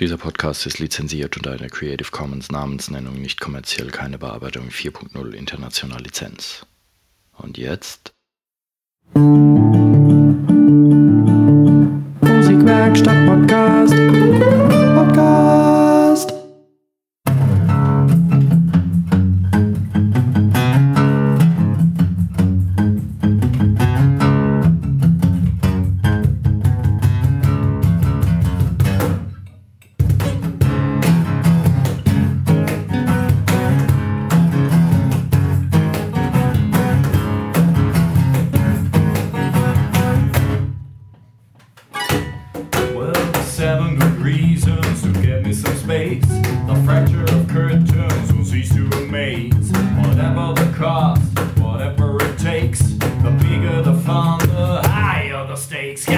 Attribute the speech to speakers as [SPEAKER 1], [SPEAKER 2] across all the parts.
[SPEAKER 1] Dieser Podcast ist lizenziert unter einer Creative Commons Namensnennung nicht kommerziell keine Bearbeitung 4.0 international Lizenz. Und jetzt? Musikwerkstatt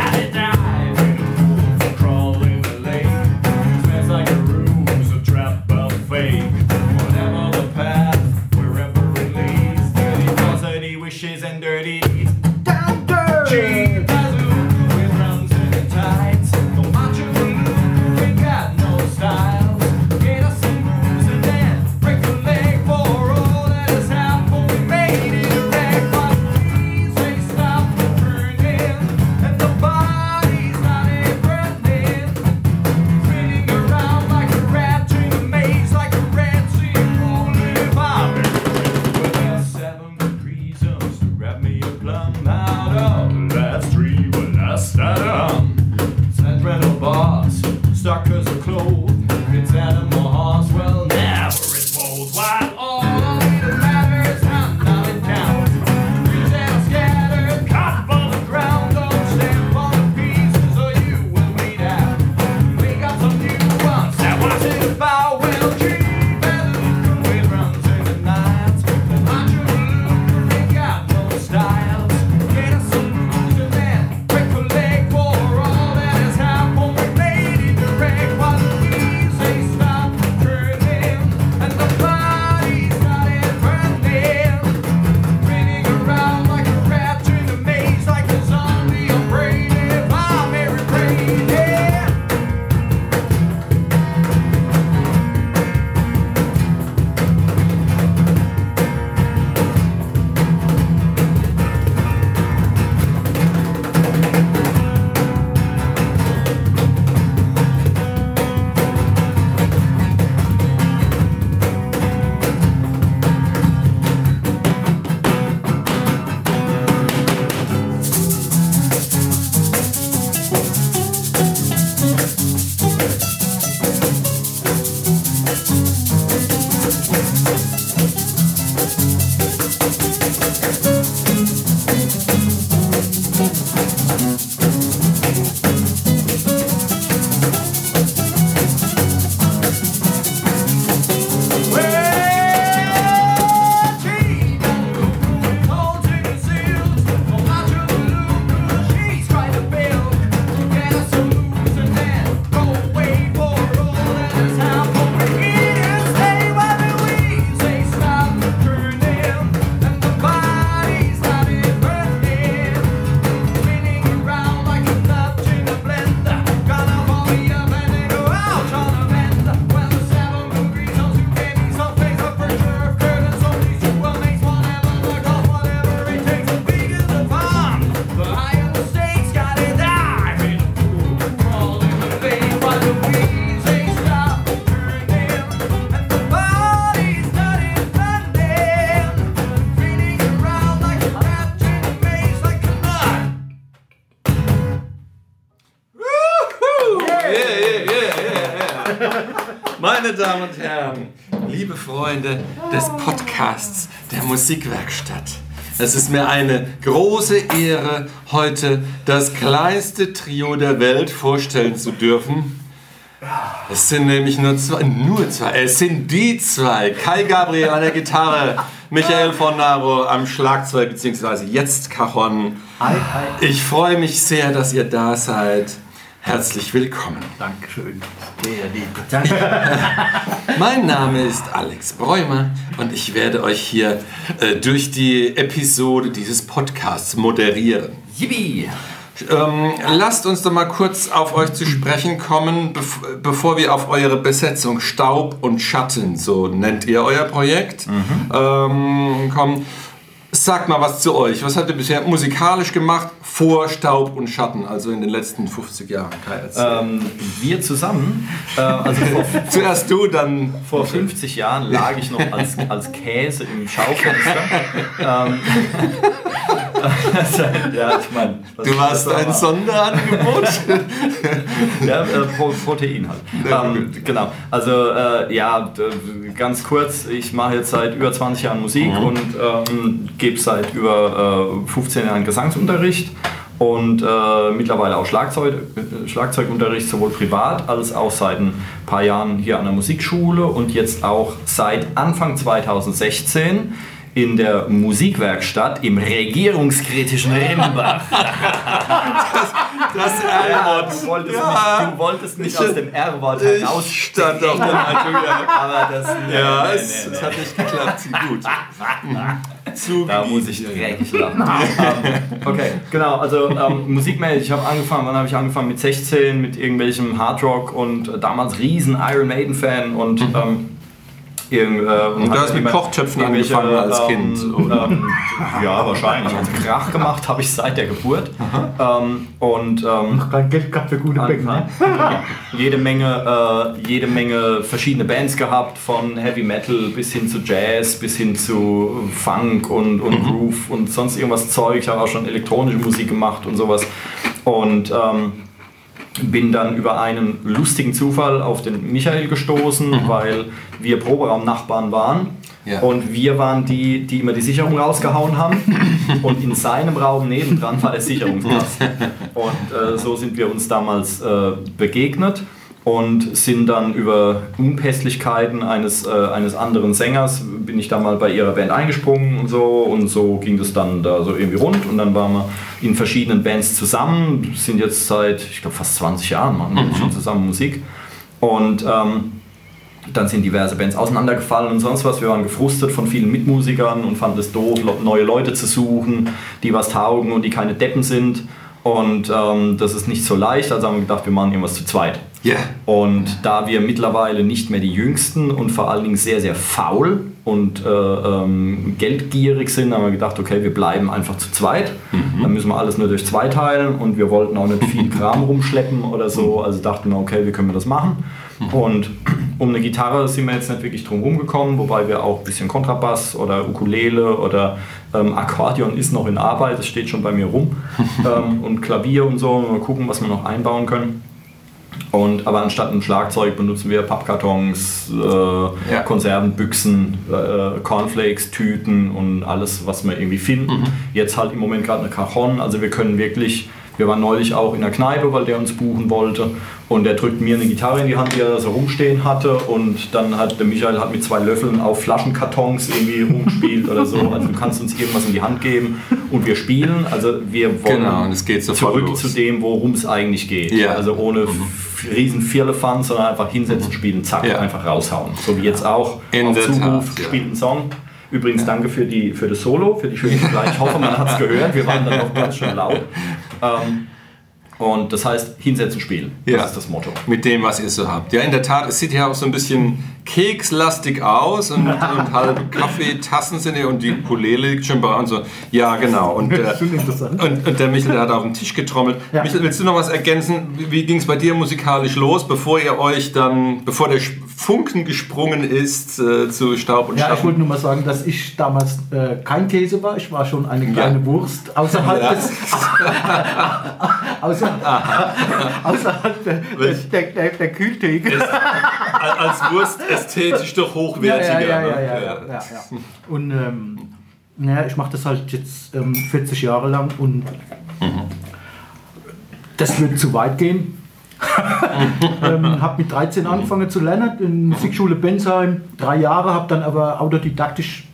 [SPEAKER 2] gotta
[SPEAKER 3] drive. Damen und Herren, liebe Freunde des Podcasts der Musikwerkstatt. Es ist mir eine große Ehre, heute das kleinste Trio der Welt vorstellen zu dürfen. Es sind nämlich nur zwei, nur zwei, es sind die zwei. Kai Gabriel an der Gitarre, Michael von Naro am Schlagzeug, beziehungsweise jetzt Cajon. Ich freue mich sehr, dass ihr da seid. Herzlich willkommen.
[SPEAKER 4] Dankeschön. Sehr lieb. Danke.
[SPEAKER 3] mein Name ist Alex Bräumer und ich werde euch hier äh, durch die Episode dieses Podcasts moderieren.
[SPEAKER 4] Yippie!
[SPEAKER 5] Ähm, lasst uns doch mal kurz auf euch zu sprechen kommen, bev bevor wir auf eure Besetzung Staub und Schatten, so nennt ihr euer Projekt, mhm. ähm, kommen. Sagt mal was zu euch. Was habt ihr bisher musikalisch gemacht? Vor Staub und Schatten, also in den letzten 50 Jahren? Kai.
[SPEAKER 1] Ähm, wir zusammen, äh, also vor,
[SPEAKER 5] Zuerst du, dann
[SPEAKER 1] vor 50 Jahren lag ich noch als, als Käse im Schaufenster. ähm, ja, ich meine,
[SPEAKER 5] Du warst ein Sonderangebot.
[SPEAKER 1] Ja, äh, Pro Protein halt. Ähm, genau. Also äh, ja, ganz kurz, ich mache jetzt seit über 20 Jahren Musik und ähm, gebe seit über äh, 15 Jahren Gesangsunterricht und äh, mittlerweile auch Schlagzeug, äh, Schlagzeugunterricht, sowohl privat als auch seit ein paar Jahren hier an der Musikschule und jetzt auch seit Anfang 2016 in der Musikwerkstatt im regierungskritischen Rimbach.
[SPEAKER 5] Das
[SPEAKER 1] Ja, du wolltest nicht, du wolltest nicht aus dem R-Wort
[SPEAKER 5] Ich
[SPEAKER 1] heraus.
[SPEAKER 5] stand auf der. Ja,
[SPEAKER 1] Aber das, nee,
[SPEAKER 5] ja
[SPEAKER 1] nee,
[SPEAKER 5] es,
[SPEAKER 1] nee,
[SPEAKER 5] hat nicht geklappt. Gut. Zu
[SPEAKER 1] Da muss ich dreckig lachen. ähm, okay, genau. Also ähm, musikmäßig, ich habe angefangen, wann habe ich angefangen? Mit 16, mit irgendwelchem Hardrock und äh, damals riesen Iron Maiden Fan und ähm, irgend, äh, und
[SPEAKER 5] du hast mit Kochtöpfen angefangen als
[SPEAKER 1] ähm,
[SPEAKER 5] Kind, oder?
[SPEAKER 1] Ähm, ja, wahrscheinlich. Also Krach gemacht habe ich seit der Geburt. Ähm, und ähm,
[SPEAKER 4] Kein Geld gehabt für gute Becken. Ne?
[SPEAKER 1] jede Menge, äh, jede Menge verschiedene Bands gehabt, von Heavy Metal bis hin zu Jazz, bis hin zu Funk und, und Groove und sonst irgendwas Zeug. Ich habe auch schon elektronische Musik gemacht und sowas. Und ähm, bin dann über einen lustigen Zufall auf den Michael gestoßen, weil wir Proberaum-Nachbarn waren.
[SPEAKER 5] Ja.
[SPEAKER 1] Und wir waren die, die immer die Sicherung rausgehauen haben. Und in seinem Raum nebendran war der Sicherungskasten. Und äh, so sind wir uns damals äh, begegnet und sind dann über Unpässlichkeiten eines, äh, eines anderen Sängers, bin ich da mal bei ihrer Band eingesprungen und so. Und so ging das dann da so irgendwie rund. Und dann waren wir in verschiedenen Bands zusammen, sind jetzt seit, ich glaube, fast 20 Jahren machen wir schon zusammen Musik. Und ähm, dann sind diverse Bands auseinandergefallen und sonst was. Wir waren gefrustet von vielen Mitmusikern und fanden es doof, neue Leute zu suchen, die was taugen und die keine Deppen sind. Und ähm, das ist nicht so leicht, also haben wir gedacht, wir machen irgendwas zu zweit.
[SPEAKER 5] Ja.
[SPEAKER 1] Und da wir mittlerweile nicht mehr die Jüngsten und vor allen Dingen sehr, sehr faul und äh, ähm, geldgierig sind, haben wir gedacht, okay, wir bleiben einfach zu zweit. Dann müssen wir alles nur durch zwei teilen und wir wollten auch nicht viel Kram rumschleppen oder so. Also dachten wir, okay, wie können wir das machen? Und um eine Gitarre sind wir jetzt nicht wirklich drum rumgekommen, wobei wir auch ein bisschen Kontrabass oder Ukulele oder ähm, Akkordeon ist noch in Arbeit, das steht schon bei mir rum. ähm, und Klavier und so, mal gucken, was wir noch einbauen können. Und, aber anstatt einem Schlagzeug benutzen wir Pappkartons, äh, Konservenbüchsen, äh, Cornflakes, Tüten und alles, was wir irgendwie finden. Jetzt halt im Moment gerade eine Cajon, also wir können wirklich, wir waren neulich auch in der Kneipe, weil der uns buchen wollte und der drückt mir eine Gitarre in die Hand, die er da so rumstehen hatte und dann hat der Michael hat mit zwei Löffeln auf Flaschenkartons irgendwie rumgespielt oder so. Also du kannst uns irgendwas in die Hand geben und wir spielen. Also wir wollen
[SPEAKER 5] Genau, und es geht
[SPEAKER 1] zurück
[SPEAKER 5] los.
[SPEAKER 1] zu dem, worum es eigentlich geht.
[SPEAKER 5] Ja.
[SPEAKER 1] Also ohne f- riesen Firlefanz, sondern einfach hinsetzen, spielen, zack,
[SPEAKER 5] Ja.
[SPEAKER 1] einfach raushauen. So wie jetzt auch
[SPEAKER 5] In
[SPEAKER 1] auf Zuruf
[SPEAKER 5] ja.
[SPEAKER 1] spielt ein Song. Übrigens danke für, die, für das Solo, für die schöne Begleitung. Ich hoffe, man hat es gehört. Wir waren dann noch ganz schön laut. Ähm, und das heißt, hinsetzen, spielen. Das
[SPEAKER 5] Ja.
[SPEAKER 1] ist das Motto.
[SPEAKER 5] Mit dem, was ihr so habt. Ja, in der Tat, es sieht ja auch so ein bisschen kekslastig aus und, und halbe Kaffeetassen sind hier und die Ukulele liegt schon bei uns. So. Ja, genau. Und, äh, und, und der Michael der hat auf den Tisch getrommelt.
[SPEAKER 4] Ja.
[SPEAKER 5] Michael, willst du noch was ergänzen? Wie, ging es bei dir musikalisch los, bevor ihr euch dann, bevor der Funken gesprungen ist äh, zu Staub und
[SPEAKER 4] Ja, ich wollte nur mal sagen, dass ich damals äh, kein Käse war. Ich war schon eine kleine
[SPEAKER 5] Ja.
[SPEAKER 4] Wurst außerhalb
[SPEAKER 5] Ja.
[SPEAKER 4] des. außer, außerhalb der, der, der, der Kühltheke.
[SPEAKER 5] Als Wurst ästhetisch doch hochwertiger.
[SPEAKER 4] ja, ja, ja,
[SPEAKER 5] ne?
[SPEAKER 4] ja, ja, ja. Und ähm, naja, ich mache das halt jetzt ähm, 40 Jahre lang und das wird zu weit gehen. ähm, habe mit 13 angefangen zu lernen in Musikschule Bensheim, drei Jahre, habe dann aber autodidaktisch,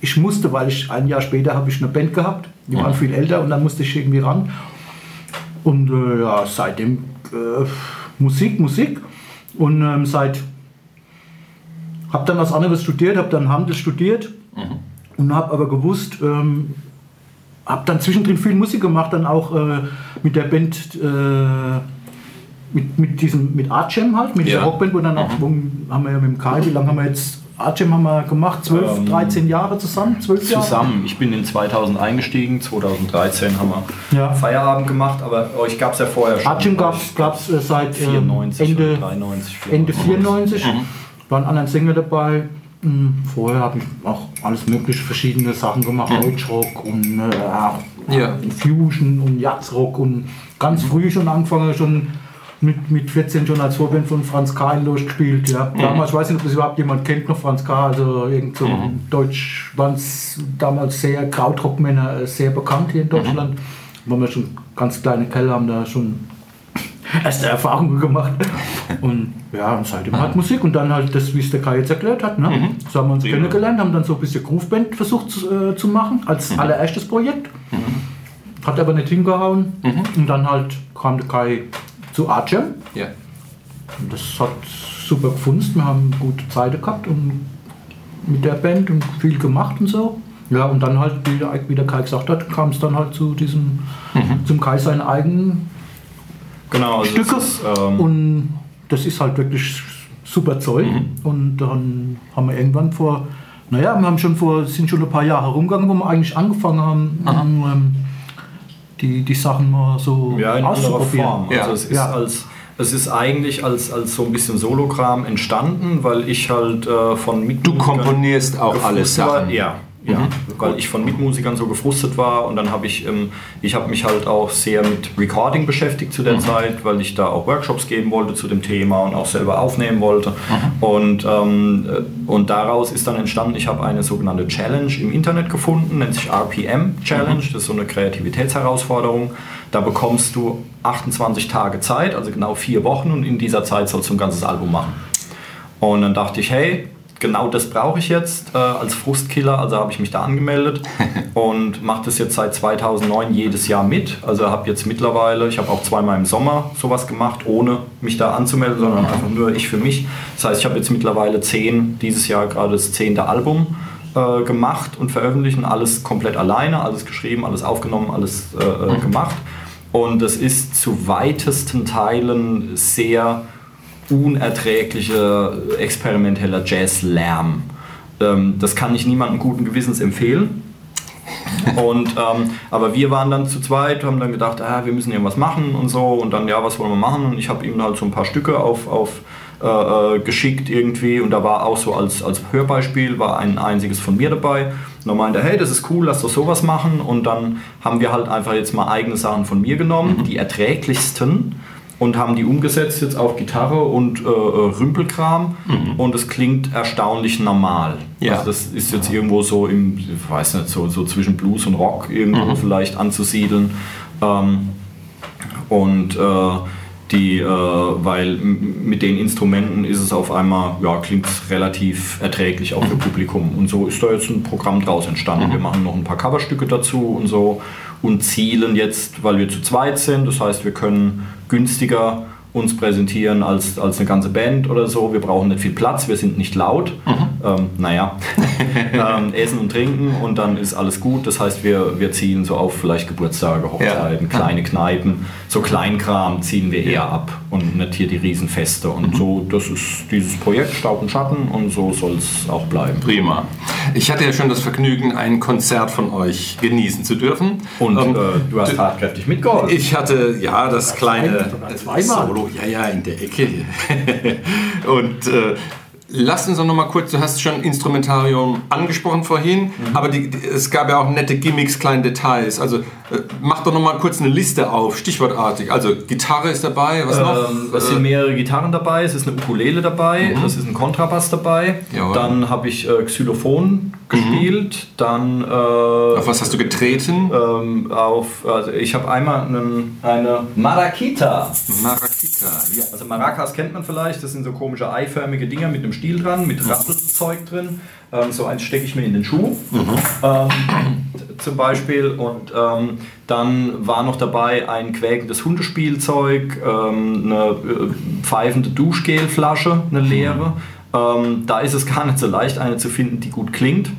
[SPEAKER 4] ich musste, weil ich ein Jahr später habe ich eine Band gehabt, die waren viel älter und dann musste ich irgendwie ran. Und äh, ja, seitdem äh, Musik, Musik und ähm, seit habe dann was anderes studiert, habe dann Handel studiert und habe aber gewusst, ähm, habe dann zwischendrin viel Musik gemacht, dann auch äh, mit der Band, äh, mit, mit diesem, mit Art Jam halt, mit
[SPEAKER 5] Ja.
[SPEAKER 4] dieser Rockband, wo dann auch, wo haben wir ja mit dem Kai, wie lange haben wir jetzt, Art Jam haben wir gemacht, 12,
[SPEAKER 1] Ähm,
[SPEAKER 4] 13 Jahre zusammen, 12 Jahre?
[SPEAKER 1] Zusammen. Ich bin in 2000 eingestiegen, 2013 haben wir
[SPEAKER 4] Ja.
[SPEAKER 1] Feierabend gemacht, aber euch gab es ja vorher schon.
[SPEAKER 4] Art Jam gab es äh, seit ähm,
[SPEAKER 1] 94
[SPEAKER 4] Ende,
[SPEAKER 1] oder 93,
[SPEAKER 4] Ende 94, waren anderen Sänger dabei. Hm, Vorher habe ich auch alles mögliche verschiedene Sachen gemacht, Deutschrock und äh,
[SPEAKER 5] Ja.
[SPEAKER 4] Fusion und Jazzrock und ganz früh schon angefangen, schon mit, mit 14 schon als Vorband von Franz K. in gespielt. Ja. Damals, ich weiß nicht, ob das überhaupt jemand kennt, noch Franz K., also irgend so ein Deutsch, waren es damals sehr Krautrockmänner, äh, sehr bekannt hier in Deutschland. Waren wir schon ganz kleine Keller, haben da schon erste Erfahrungen gemacht. Und ja, und seitdem halt Musik und dann halt das, wie es der Kai jetzt erklärt hat. Ne? So haben wir uns kennengelernt, haben dann so ein bisschen Grooveband versucht zu, äh, zu machen, als allererstes Projekt. Hat aber nicht hingehauen. Und dann halt kam der Kai zu Art Jam.
[SPEAKER 5] Ja.
[SPEAKER 4] Und das hat super gefunden. Wir haben gute Zeit gehabt und mit der Band und viel gemacht und so. Ja, und dann halt, wie der, wie der Kai gesagt hat, kam es dann halt zu diesem, zum Kai seinen eigenen
[SPEAKER 1] Genau, also
[SPEAKER 4] Stücke.
[SPEAKER 1] es ist, ähm,
[SPEAKER 4] und das ist halt wirklich super Zeug. Und dann haben wir irgendwann vor, naja, wir haben schon vor, sind schon ein paar Jahre rumgegangen, wo wir eigentlich angefangen haben, ähm, die, die Sachen mal so
[SPEAKER 1] Ja, in
[SPEAKER 4] auszuprobieren.
[SPEAKER 1] Form.
[SPEAKER 5] Ja.
[SPEAKER 1] Also es ist
[SPEAKER 4] Ja.
[SPEAKER 1] als es ist eigentlich als, als so ein bisschen Solokram entstanden, weil ich halt äh, von
[SPEAKER 5] Du
[SPEAKER 1] Mitmusikern
[SPEAKER 5] komponierst auch alle. Sachen.
[SPEAKER 1] Ja, ja.
[SPEAKER 5] Mhm.
[SPEAKER 1] weil ich von Mitmusikern so gefrustet war und dann habe ich, ähm, ich habe mich halt auch sehr mit Recording beschäftigt
[SPEAKER 5] Mhm.
[SPEAKER 1] zu der Zeit, weil ich da auch Workshops geben wollte zu dem Thema und auch selber aufnehmen wollte.
[SPEAKER 5] Mhm.
[SPEAKER 1] Und, ähm, äh, und daraus ist dann entstanden, ich habe eine sogenannte Challenge im Internet gefunden, nennt sich RPM Challenge,
[SPEAKER 5] Mhm.
[SPEAKER 1] das ist so eine Kreativitätsherausforderung. Da bekommst du 28 Tage Zeit, also genau vier Wochen und in dieser Zeit sollst du ein ganzes Album machen. Und dann dachte ich, hey, genau das brauche ich jetzt äh, als Frustkiller. Also habe ich mich da angemeldet und mache das jetzt seit 2009 jedes Jahr mit. Also habe jetzt mittlerweile, ich habe auch zweimal im Sommer sowas gemacht, ohne mich da anzumelden, sondern einfach nur ich für mich. Das heißt, ich habe jetzt mittlerweile zehn, dieses Jahr gerade das zehnte Album äh, gemacht und veröffentlicht und alles komplett alleine, alles geschrieben, alles aufgenommen, alles äh, äh, gemacht. Und es ist zu weitesten Teilen sehr unerträglicher experimenteller Jazzlärm. Ähm, das kann ich niemandem guten Gewissens empfehlen. Und, ähm, aber wir waren dann zu zweit, haben dann gedacht, ah, wir müssen irgendwas machen und so. Und dann, ja, was wollen wir machen? Und ich habe ihm halt so ein paar Stücke auf, auf äh, äh, geschickt irgendwie. Und da war auch so als, als Hörbeispiel, war ein einziges von mir dabei. Und dann meinte er, hey, das ist cool, lass doch sowas machen. Und dann haben wir halt einfach jetzt mal eigene Sachen von mir genommen, die erträglichsten und haben die umgesetzt jetzt auf Gitarre und äh, äh, Rümpelkram und es klingt erstaunlich normal.
[SPEAKER 5] Ja.
[SPEAKER 1] Also das ist jetzt irgendwo so im, ich weiß nicht, so, so zwischen Blues und Rock irgendwo vielleicht anzusiedeln. Ähm, und äh, die, äh, weil mit den Instrumenten ist es auf einmal, ja, klingt es relativ erträglich auch für Publikum. Und so ist da jetzt ein Programm draus entstanden. Wir machen noch ein paar Coverstücke dazu und so und zielen jetzt, weil wir zu zweit sind, das heißt, wir können günstiger uns präsentieren als, als eine ganze Band oder so. Wir brauchen nicht viel Platz, wir sind nicht laut. Ähm, naja, ähm, essen und trinken und dann ist alles gut. Das heißt, wir, wir zielen so auf vielleicht Geburtstage, Hochzeiten, kleine Kneipen, so Kleinkram ziehen wir eher ab und nicht hier die Riesenfeste. Und so, das ist dieses Projekt Staub und Schatten und so soll es auch bleiben.
[SPEAKER 5] Prima. Ich hatte ja schon das Vergnügen, ein Konzert von euch genießen zu dürfen.
[SPEAKER 1] Und
[SPEAKER 5] Ähm,
[SPEAKER 1] äh, du hast tatkräftig mitgeholfen.
[SPEAKER 5] Ich hatte ja das kleine
[SPEAKER 4] sogar
[SPEAKER 5] Solo, ja, ja, in der Ecke. Und äh, lass uns doch noch mal kurz, du hast schon Instrumentarium angesprochen vorhin, aber die, die, es gab ja auch nette Gimmicks, kleine Details. Also mach doch noch mal kurz eine Liste auf, stichwortartig. Also Gitarre ist dabei, was noch?
[SPEAKER 1] Ähm, es sind
[SPEAKER 5] Äh,
[SPEAKER 1] mehrere Gitarren dabei, es ist eine Ukulele dabei, es ist ein Kontrabass dabei.
[SPEAKER 5] Jawohl.
[SPEAKER 1] Dann habe ich äh, Xylophon gespielt, dann äh,
[SPEAKER 5] auf was hast du getreten?
[SPEAKER 1] ähm, auf, also ich habe einmal einen, eine Marakita.
[SPEAKER 5] Marakita. Ja.
[SPEAKER 1] Also Maracas kennt man vielleicht, das sind so komische eiförmige Dinger mit einem Stiel dran, mit Rappelzeug drin. Ähm, so eins stecke ich mir in den Schuh ähm, t- zum Beispiel. Und ähm, dann war noch dabei ein quäkendes Hundespielzeug, ähm, eine äh, pfeifende Duschgelflasche, eine leere. Ähm, da ist es gar nicht so leicht, eine zu finden, die gut klingt.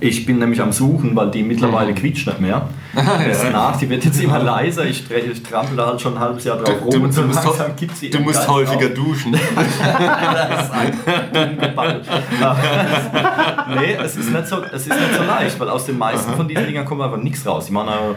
[SPEAKER 1] Ich bin nämlich am Suchen, weil die mittlerweile quietscht nicht mehr. Lässt nach, die wird jetzt immer leiser. Ich, ich trampel da halt schon ein halbes Jahr drauf rum
[SPEAKER 5] Du,
[SPEAKER 1] und so
[SPEAKER 5] du musst,
[SPEAKER 1] langsam gibt sie
[SPEAKER 5] du musst
[SPEAKER 1] Geist
[SPEAKER 5] häufiger
[SPEAKER 1] auf.
[SPEAKER 5] duschen.
[SPEAKER 1] Das ist ein nee, es ist, nicht so, es ist nicht so leicht, weil aus den meisten von diesen Dingern kommt einfach nichts raus. Die machen aber,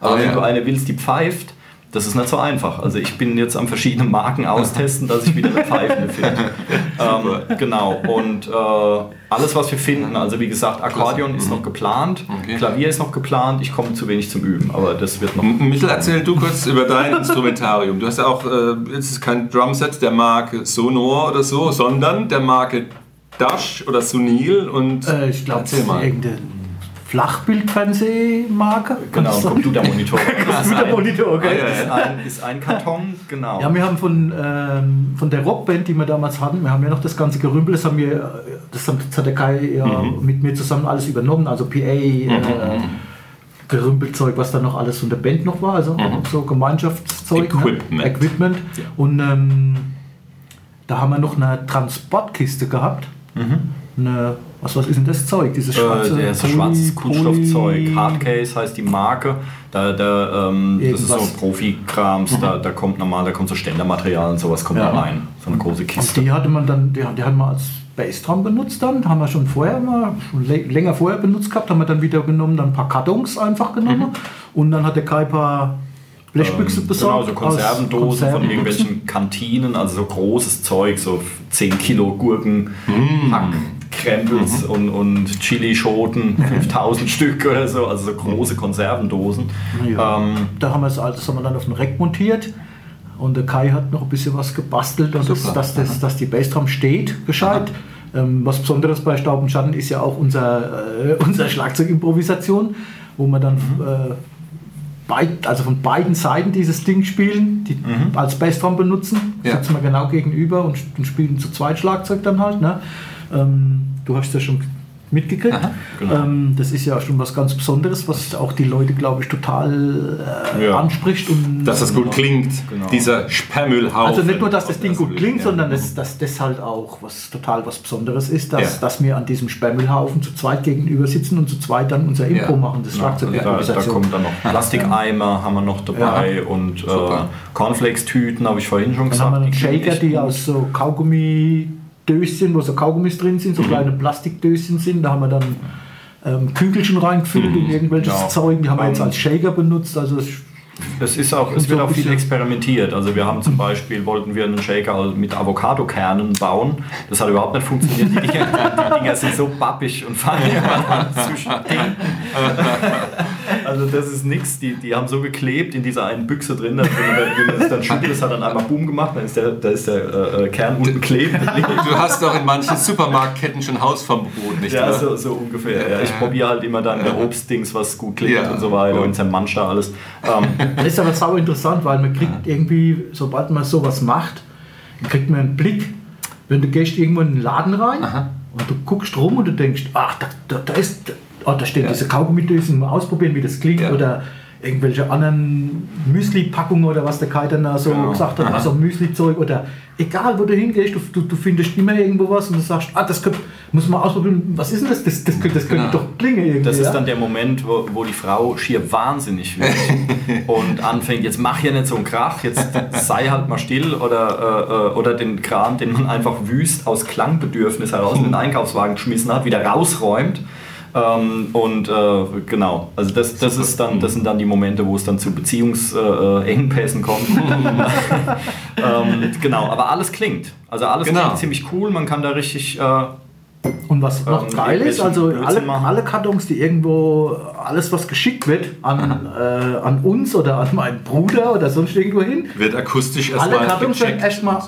[SPEAKER 1] aber
[SPEAKER 5] Ah,
[SPEAKER 1] wenn
[SPEAKER 5] ja.
[SPEAKER 1] du eine willst, die pfeift, das ist nicht so einfach. Also ich bin jetzt am verschiedenen Marken austesten, dass ich wieder eine pfeifende finde. ähm, genau. Und äh, alles, was wir finden, also wie gesagt, Akkordeon ist noch geplant,
[SPEAKER 5] Okay.
[SPEAKER 1] Klavier ist noch geplant, ich komme zu wenig zum Üben, aber das wird noch.
[SPEAKER 5] M- Michel, erzähl du kurz über dein Instrumentarium. Du hast ja auch, äh, es ist kein Drumset der Marke Sonor oder so, sondern der Marke Dash oder Sunil und
[SPEAKER 4] Äh, ich glaube,
[SPEAKER 5] erzähl mal.
[SPEAKER 4] irgendeine Flachbildfernsehmarke.
[SPEAKER 1] Genau? Computermonitor.
[SPEAKER 4] Computermonitor, okay.
[SPEAKER 1] Ist ein, ist ein Karton, genau.
[SPEAKER 4] Ja, wir haben von, ähm, von der Rockband, die wir damals hatten, wir haben ja noch das ganze Gerümpel, das haben wir, äh, das hat der Kai ja
[SPEAKER 5] Mhm.
[SPEAKER 4] mit mir zusammen alles übernommen, also PA, äh, Gerümpelzeug, was dann noch alles von der Band noch war, also so Gemeinschaftszeug.
[SPEAKER 5] Mhm. Equipment.
[SPEAKER 4] Ne? Equipment. Und ähm, da haben wir noch eine Transportkiste gehabt. Eine, was, was ist denn das Zeug? Dieses schwarze
[SPEAKER 1] Mhm. Äh, der ist so
[SPEAKER 4] Poly-
[SPEAKER 1] schwarzes Kunststoffzeug. Hardcase heißt die Marke. Da, da, ähm, das ist so. Profikrams. Da, da kommt normal, da kommt so Ständermaterial und sowas kommt
[SPEAKER 4] Ja.
[SPEAKER 1] da rein. So eine große
[SPEAKER 4] Und
[SPEAKER 1] Kiste.
[SPEAKER 4] die hatte man dann, die, die haben wir als Bassdrum benutzt dann, haben wir schon vorher mal, schon lä- länger vorher benutzt gehabt, haben wir dann wieder genommen, dann ein paar Kartons einfach genommen und dann hat der Kai ein paar Blechbüchse
[SPEAKER 1] Mhm. Ähm,
[SPEAKER 4] besorgt.
[SPEAKER 1] Genau, so Konservendosen von irgendwelchen Kantinen, also so großes Zeug, so 10 Kilo Gurken, Hack, Krempels und, und Chilischoten, 5000 Stück oder so, also so große Konservendosen.
[SPEAKER 4] Ja.
[SPEAKER 1] Ähm,
[SPEAKER 4] Da haben wir das, das haben wir dann auf den Reck montiert und der Kai hat noch ein bisschen was gebastelt, und das,
[SPEAKER 5] Super.
[SPEAKER 4] dass, das, dass die Bassdrum steht, gescheit. Ähm, was Besonderes bei Staub und Schatten ist ja auch unser, äh, unser Schlagzeugimprovisation, wo wir dann äh, beid, also von beiden Seiten dieses Ding spielen, die als Bassdrum benutzen,
[SPEAKER 5] Ja.
[SPEAKER 4] sitzen wir genau gegenüber und, und spielen zu zweit Schlagzeug dann halt. Ne? Ähm, du hast ja schon mitgekriegt.
[SPEAKER 1] genau.
[SPEAKER 4] ähm, das ist ja schon was ganz Besonderes, was auch die Leute, glaube ich, total äh,
[SPEAKER 1] Ja.
[SPEAKER 4] anspricht. Und,
[SPEAKER 5] Dass das gut klingt,
[SPEAKER 1] Genau.
[SPEAKER 5] dieser Sperrmüllhaufen.
[SPEAKER 4] also nicht nur, dass das Ding gut klingt,
[SPEAKER 5] Ja.
[SPEAKER 4] sondern dass, dass das halt auch was total was Besonderes ist, dass,
[SPEAKER 5] Ja.
[SPEAKER 4] dass wir an diesem Sperrmüllhaufen zu zweit gegenüber sitzen und zu zweit dann unser Impro
[SPEAKER 5] Ja.
[SPEAKER 4] machen, das
[SPEAKER 1] Da, da
[SPEAKER 4] Schlagzeugimprovisation.
[SPEAKER 1] kommen dann noch Plastikeimer, haben wir noch dabei und äh. Cornflakes-Tüten, habe ich vorhin schon
[SPEAKER 4] Dann haben wir
[SPEAKER 1] gesagt.
[SPEAKER 4] einen
[SPEAKER 1] die
[SPEAKER 4] Shaker, die aus so Kaugummidöschen, wo so Kaugummis drin sind,
[SPEAKER 1] Mhm.
[SPEAKER 4] so kleine Plastikdöschen sind. Da haben wir dann ähm, Kügelchen reingefüllt in irgendwelches
[SPEAKER 1] Ja.
[SPEAKER 4] Zeug. Die haben wir jetzt als Shaker benutzt. Also es-
[SPEAKER 1] ist auch, es
[SPEAKER 4] so
[SPEAKER 1] wird auch viel experimentiert. Also wir haben zum Beispiel, wollten wir einen Shaker mit Avocadokernen bauen. Das hat überhaupt nicht funktioniert. Die Dinger, die Dinger sind so bappig und fangen irgendwann an zu stinken. Also das ist nichts. Die, die haben so geklebt in dieser einen Büchse drin. dass Wenn man das dann schüttelt, das hat dann einmal Boom gemacht, dann ist der, da ist der äh, äh, Kern unten kleben.
[SPEAKER 5] Du hast doch in manchen Supermarktketten schon Hausverbot, nicht
[SPEAKER 1] Ja,
[SPEAKER 5] wahr?
[SPEAKER 1] so, so ungefähr. Ja, ich probiere halt immer dann der Obstdings, was gut klingt
[SPEAKER 5] Ja.
[SPEAKER 1] und so weiter und zermanscht da alles. Ähm,
[SPEAKER 4] Das ist aber sau interessant, weil man kriegt irgendwie, sobald man sowas macht, kriegt man einen Blick, wenn du gehst irgendwo in den Laden rein und du guckst rum und du denkst, ach, da, da, da ist, oh, da stehen
[SPEAKER 5] Ja.
[SPEAKER 4] diese Kaugummidösen, mal ausprobieren, wie das klingt
[SPEAKER 5] Ja.
[SPEAKER 4] oder irgendwelche anderen Müsli-Packungen oder was der Kai dann da so
[SPEAKER 1] Genau.
[SPEAKER 4] gesagt hat, also Müsli-Zeug oder egal wo du hingehst, du, du, du findest immer irgendwo was und du sagst, ah, das könnte, muss man ausprobieren, was ist denn das? Das, das, könnte- das könnte
[SPEAKER 5] Genau.
[SPEAKER 4] doch klingen irgendwie.
[SPEAKER 1] Das ist
[SPEAKER 4] ja?
[SPEAKER 1] dann der Moment, wo, wo die Frau schier wahnsinnig wird und anfängt, jetzt mach hier nicht so einen Krach, jetzt sei halt mal still oder, äh, äh, oder den Kram, den man einfach wüst aus Klangbedürfnis heraus in den Einkaufswagen geschmissen hat, wieder rausräumt. Ähm, und äh, genau, also das, das, ist dann, das sind dann die Momente, wo es dann zu Beziehungsengpässen äh, Engpässen kommt. ähm, genau, aber alles klingt. Also alles
[SPEAKER 5] Genau.
[SPEAKER 1] klingt ziemlich cool, man kann da richtig... Äh,
[SPEAKER 4] Und was noch
[SPEAKER 1] Ähm,
[SPEAKER 4] geil ist, also alle, alle Kartons, die irgendwo, alles was geschickt wird an, äh, an uns oder an meinen Bruder oder sonst irgendwo hin,
[SPEAKER 5] Wird akustisch
[SPEAKER 4] alle
[SPEAKER 5] erstmal
[SPEAKER 4] Kartons werden erstmal,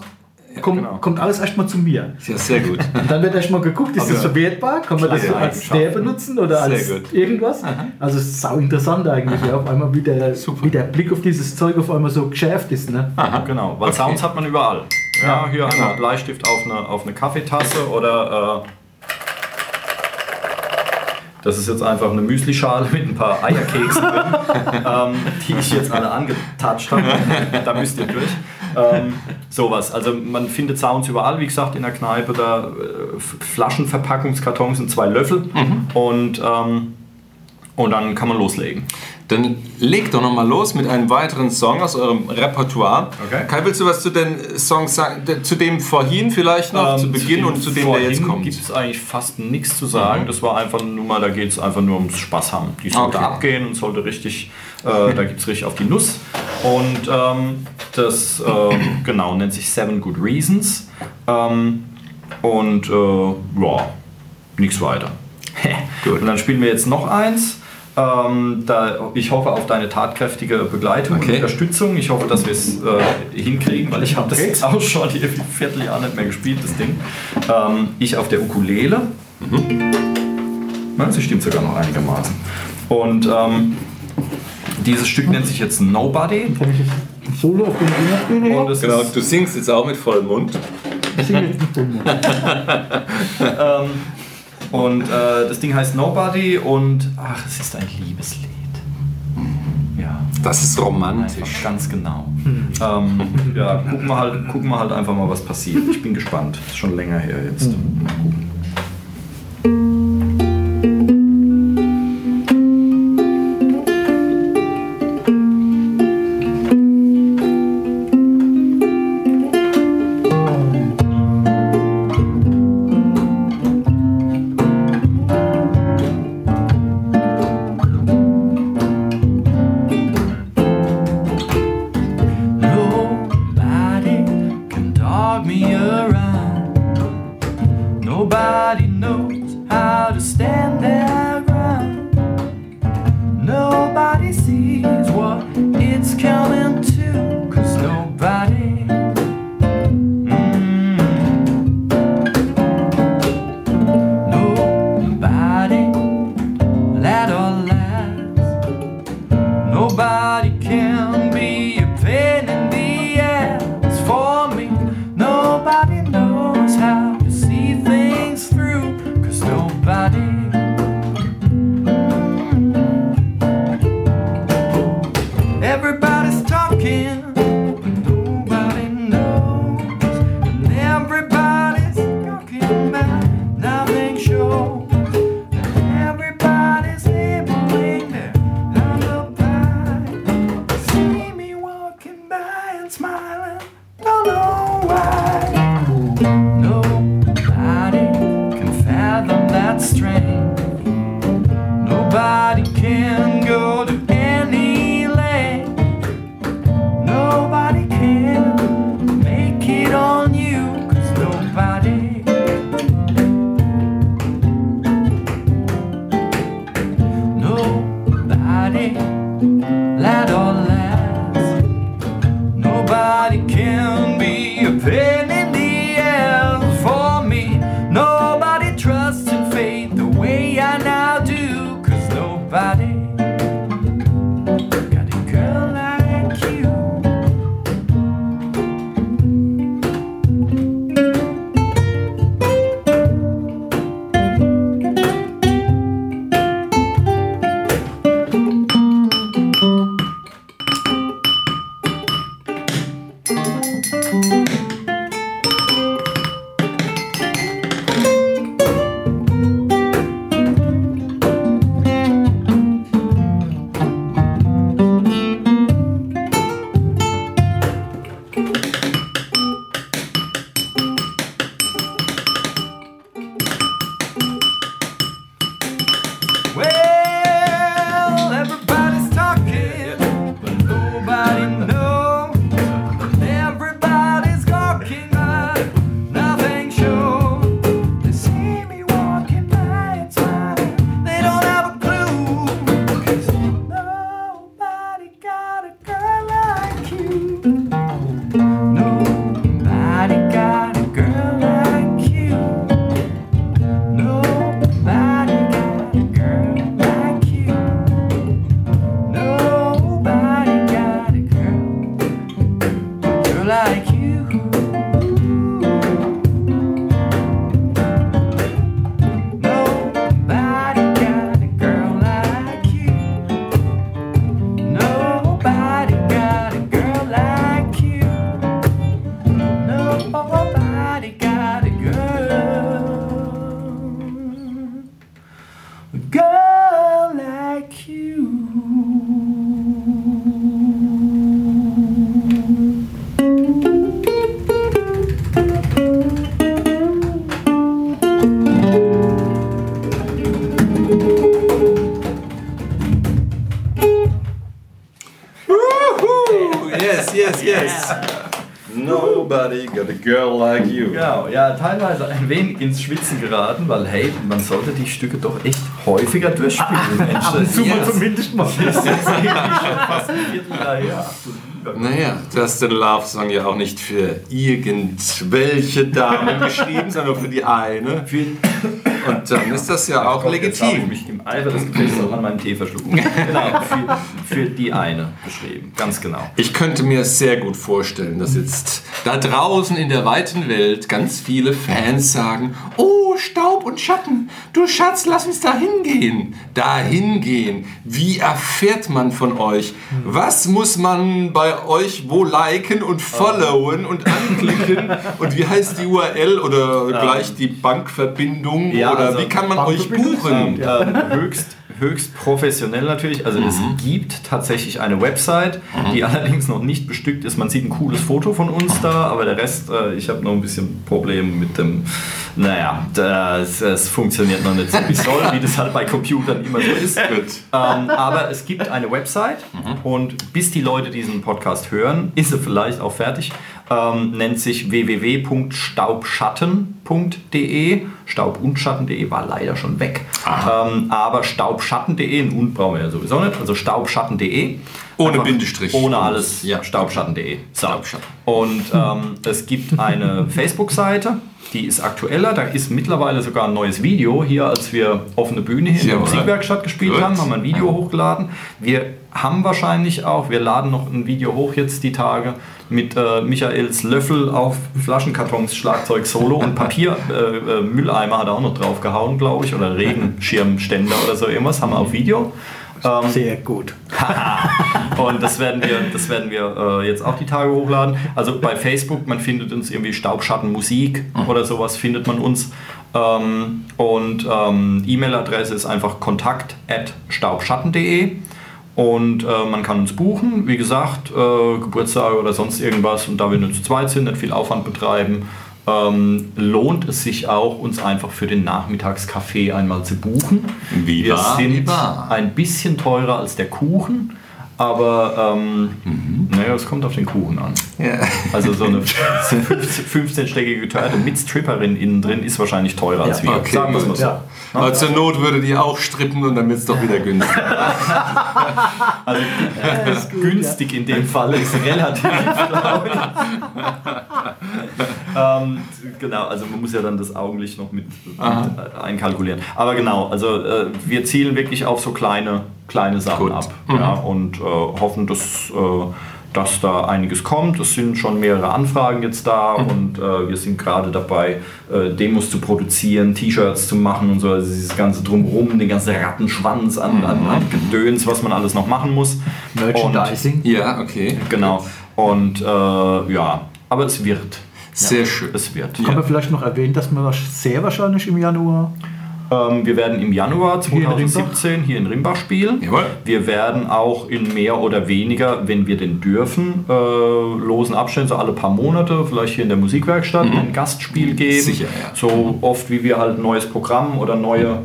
[SPEAKER 4] kommt,
[SPEAKER 1] genau.
[SPEAKER 4] kommt alles erstmal zu mir.
[SPEAKER 5] Ja, sehr gut.
[SPEAKER 4] Und dann wird erstmal geguckt, ist das
[SPEAKER 5] Also,
[SPEAKER 4] verwertbar, kann man das so als der benutzen oder
[SPEAKER 5] Sehr
[SPEAKER 4] als
[SPEAKER 5] gut.
[SPEAKER 4] irgendwas. Also es ist sau interessant eigentlich, ja, auf einmal wie der, wie der Blick auf dieses Zeug auf einmal so geschärft ist. Ne?
[SPEAKER 1] Genau, weil
[SPEAKER 5] Okay.
[SPEAKER 1] Sounds hat man überall. Ja, hier
[SPEAKER 5] genau.
[SPEAKER 1] einmal Bleistift auf eine, auf eine Kaffeetasse oder äh, das ist jetzt einfach eine Müslischale mit ein paar Eierkeksen drin, ähm, die ich jetzt alle angetatscht habe. da müsst ihr durch. Ähm, sowas. Also man findet Sounds überall, wie gesagt, in der Kneipe. Da äh, Flaschenverpackungskartons und zwei Löffel. Und, ähm, und dann kann man loslegen.
[SPEAKER 5] Dann leg doch noch mal los mit einem weiteren Song aus eurem Repertoire.
[SPEAKER 1] Okay.
[SPEAKER 5] Kai, willst du was zu den Songs sagen? Zu dem vorhin vielleicht noch, zu
[SPEAKER 1] Ähm,
[SPEAKER 5] Beginn
[SPEAKER 1] dem
[SPEAKER 5] und zu dem, der jetzt kommt?
[SPEAKER 1] gibt es eigentlich fast nichts zu sagen. Das war einfach nur mal, da geht es einfach nur ums Spaß haben. Die sollte
[SPEAKER 5] Okay.
[SPEAKER 1] abgehen und sollte richtig, äh, da gibt es richtig auf die Nuss. Und ähm, das ähm, genau nennt sich Seven Good Reasons. Ähm, und äh, ja, nichts weiter. Und dann spielen wir jetzt noch eins. Ähm, da, ich hoffe auf deine tatkräftige Begleitung und
[SPEAKER 5] Okay.
[SPEAKER 1] Unterstützung. Ich hoffe, dass wir es äh, hinkriegen, weil ich habe das jetzt auch schon hier ein Vierteljahr nicht mehr gespielt, das Ding. Ähm, ich auf der Ukulele. Na, sie stimmt sogar noch einigermaßen. Und ähm, dieses Stück nennt sich jetzt Nobody.
[SPEAKER 4] Ich jetzt Solo auf spielen?
[SPEAKER 1] Und
[SPEAKER 5] Genau, du singst jetzt auch mit vollem Mund.
[SPEAKER 4] Ich singe jetzt nicht dumm.
[SPEAKER 1] ähm, und äh, das Ding heißt Nobody und ach, es ist ein Liebeslied. Ja.
[SPEAKER 5] Das ist
[SPEAKER 1] Einfach
[SPEAKER 5] romantisch.
[SPEAKER 1] ganz genau. Ähm, ja, gucken wir, halt, gucken wir halt einfach mal, was passiert. Ich bin gespannt. Ist schon länger her jetzt. Mal gucken. Wenig ins Schwitzen geraten, weil hey, man sollte die Stücke doch echt häufiger durchspielen. Mensch,
[SPEAKER 4] Ab und zu mal zumindest mal.
[SPEAKER 1] Das ist jetzt schon fast ein Vierteljahr her.
[SPEAKER 5] Naja, du hast den Love Song ja auch nicht für irgendwelche Damen geschrieben, sondern für die eine. Und dann ist das ja auch legitim.
[SPEAKER 1] Eifer des Gefechts auch an meinem Tee verschluckt. Genau, für, für die eine beschrieben, ganz genau.
[SPEAKER 5] Ich könnte mir sehr gut vorstellen, dass jetzt da draußen in der weiten Welt ganz viele Fans sagen, oh, Staub und Schatten, du Schatz, lass uns da hingehen. Da hingehen. Wie erfährt man von euch? Was muss man bei euch wo liken und followen und anklicken? Und wie heißt die URL oder gleich die Bankverbindung?
[SPEAKER 1] Ja,
[SPEAKER 5] oder
[SPEAKER 1] also
[SPEAKER 5] wie kann man euch buchen?
[SPEAKER 1] Ähm, höchst, höchst professionell natürlich. Also es gibt tatsächlich eine Website, die allerdings noch nicht bestückt ist. Man sieht ein cooles Foto von uns da, aber der Rest, äh, ich habe noch ein bisschen Probleme mit dem, naja, das, das funktioniert noch nicht so wie es soll, wie das halt bei Computern immer so ist. Ähm, aber es gibt eine Website und bis die Leute diesen Podcast hören, ist sie vielleicht auch fertig. Ähm, nennt sich www.staubschatten.de. Staub und Schatten.de war leider schon weg. Ähm, aber staubschatten.de, ein und brauchen wir ja sowieso nicht, also staubschatten.de.
[SPEAKER 5] Ohne Bindestrich.
[SPEAKER 1] Ohne alles.
[SPEAKER 5] Ja.
[SPEAKER 1] Staubschatten.de. So.
[SPEAKER 5] Staubschatten.
[SPEAKER 1] Und ähm, es gibt eine Facebook-Seite, die ist aktueller. Da ist mittlerweile sogar ein neues Video. Hier, als wir offene Bühne hier in der. Musikwerkstatt gespielt
[SPEAKER 5] Gut.
[SPEAKER 1] haben, haben wir ein Video hochgeladen. Wir haben wahrscheinlich auch, wir laden noch ein Video hoch jetzt die Tage mit äh, Michaels Löffel auf Flaschenkartons, Schlagzeug, Solo und Papier, äh, äh, Mülleimer hat er auch noch drauf gehauen, glaube ich, oder Regenschirmständer oder so irgendwas, haben wir auf Video. Ähm,
[SPEAKER 4] Sehr gut.
[SPEAKER 1] und das werden wir, das werden wir äh, jetzt auch die Tage hochladen. Also bei Facebook, man findet uns irgendwie Staubschatten Musik oder sowas findet man uns. Ähm, und ähm, E-Mail-Adresse ist einfach kontakt at staubschatten.de. Und äh, man kann uns buchen, wie gesagt, äh, Geburtstage oder sonst irgendwas. Und da wir nur zu zweit sind, nicht viel Aufwand betreiben, ähm, lohnt es sich auch, uns einfach für den Nachmittagskaffee einmal zu buchen.
[SPEAKER 5] Wie
[SPEAKER 1] wir
[SPEAKER 5] wahr,
[SPEAKER 1] sind
[SPEAKER 5] wie wahr.
[SPEAKER 1] ein bisschen teurer als der Kuchen, aber ähm, naja, es kommt auf den Kuchen an.
[SPEAKER 5] Ja.
[SPEAKER 1] Also so eine 15-stöckige Torte mit Stripperin innen drin ist wahrscheinlich teurer als wir.
[SPEAKER 5] okay,
[SPEAKER 1] Sagen wir es mal
[SPEAKER 5] gut.
[SPEAKER 1] so.
[SPEAKER 4] Ja.
[SPEAKER 5] Aber zur Not würdet ihr auch strippen und dann wird es doch wieder günstig.
[SPEAKER 1] Also günstig in dem Fall ist relativ, ähm, genau, also man muss ja dann das Augenlicht noch mit, mit einkalkulieren. Aber genau, also äh, wir zielen wirklich auf so kleine, kleine Sachen
[SPEAKER 5] Gut.
[SPEAKER 1] ab ja, und äh, hoffen, dass, äh, dass da einiges kommt. Es sind schon mehrere Anfragen jetzt da und äh, wir sind gerade dabei, äh, Demos zu produzieren, T-Shirts zu machen und so. Also dieses ganze Drumherum, den ganzen Rattenschwanz an, an, an Gedöns, was man alles noch machen muss.
[SPEAKER 4] Merchandising.
[SPEAKER 5] Ja, okay.
[SPEAKER 1] Genau. Und äh, ja, aber es wird.
[SPEAKER 5] Sehr schön.
[SPEAKER 1] Es wird.
[SPEAKER 4] Kann man vielleicht noch erwähnen, dass wir sehr wahrscheinlich im Januar
[SPEAKER 1] Ähm, wir werden im Januar
[SPEAKER 4] Hier in
[SPEAKER 1] 2017 hier in Rimbach spielen.
[SPEAKER 5] Jawohl.
[SPEAKER 1] Wir werden auch in mehr oder weniger, wenn wir denn dürfen, äh, losen Abständen, so alle paar Monate, vielleicht hier in der Musikwerkstatt, ein Gastspiel geben.
[SPEAKER 5] Mhm. Sicher, ja.
[SPEAKER 1] So oft wie wir halt ein neues Programm oder neue,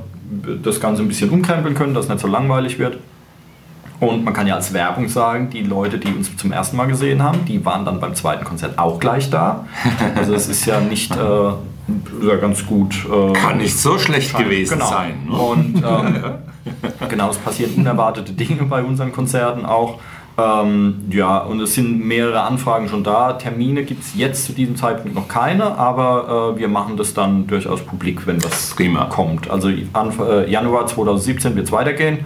[SPEAKER 1] das Ganze ein bisschen umkrempeln können, dass es nicht so langweilig wird. Und man kann ja als Werbung sagen, die Leute, die uns zum ersten Mal gesehen haben, die waren dann beim zweiten Konzert auch gleich da. Also es ist ja nicht äh, ganz gut. Äh,
[SPEAKER 5] Kann nicht so schlecht gewesen
[SPEAKER 1] genau.
[SPEAKER 5] sein. Ne?
[SPEAKER 1] Und ähm, genau, es passieren unerwartete Dinge bei unseren Konzerten auch. Ähm, ja, und es sind mehrere Anfragen schon da. Termine gibt es jetzt zu diesem Zeitpunkt noch keine, aber äh, wir machen das dann durchaus publik, wenn das
[SPEAKER 5] Prima.
[SPEAKER 1] kommt. Also Anf äh, Januar 2017 wird es weitergehen.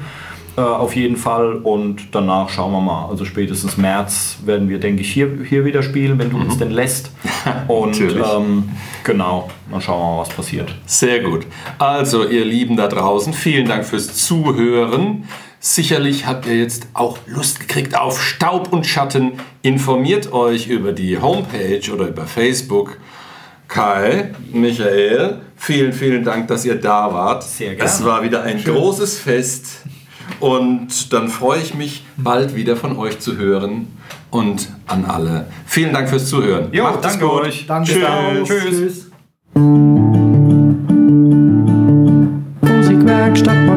[SPEAKER 1] Äh, auf jeden Fall und danach schauen wir mal. Also spätestens März werden wir, denke ich, hier, hier wieder spielen, wenn du uns denn lässt. Und ähm, genau, dann schauen wir mal, was passiert.
[SPEAKER 5] Sehr gut. Also, ihr Lieben da draußen, vielen Dank fürs Zuhören. Sicherlich habt ihr jetzt auch Lust gekriegt auf Staub und Schatten. Informiert euch über die Homepage oder über Facebook. Kai, Michael, vielen, vielen Dank, dass ihr da wart.
[SPEAKER 1] Sehr gerne.
[SPEAKER 5] Es war wieder ein großes Fest. Und dann freue ich mich, bald wieder von euch zu hören und an alle. Vielen Dank fürs Zuhören.
[SPEAKER 1] Jo,
[SPEAKER 5] Macht
[SPEAKER 1] danke
[SPEAKER 5] gut.
[SPEAKER 1] euch.
[SPEAKER 4] Danke
[SPEAKER 5] Tschüss.
[SPEAKER 1] Tschüss.
[SPEAKER 4] Tschüss. Musikwerkstatt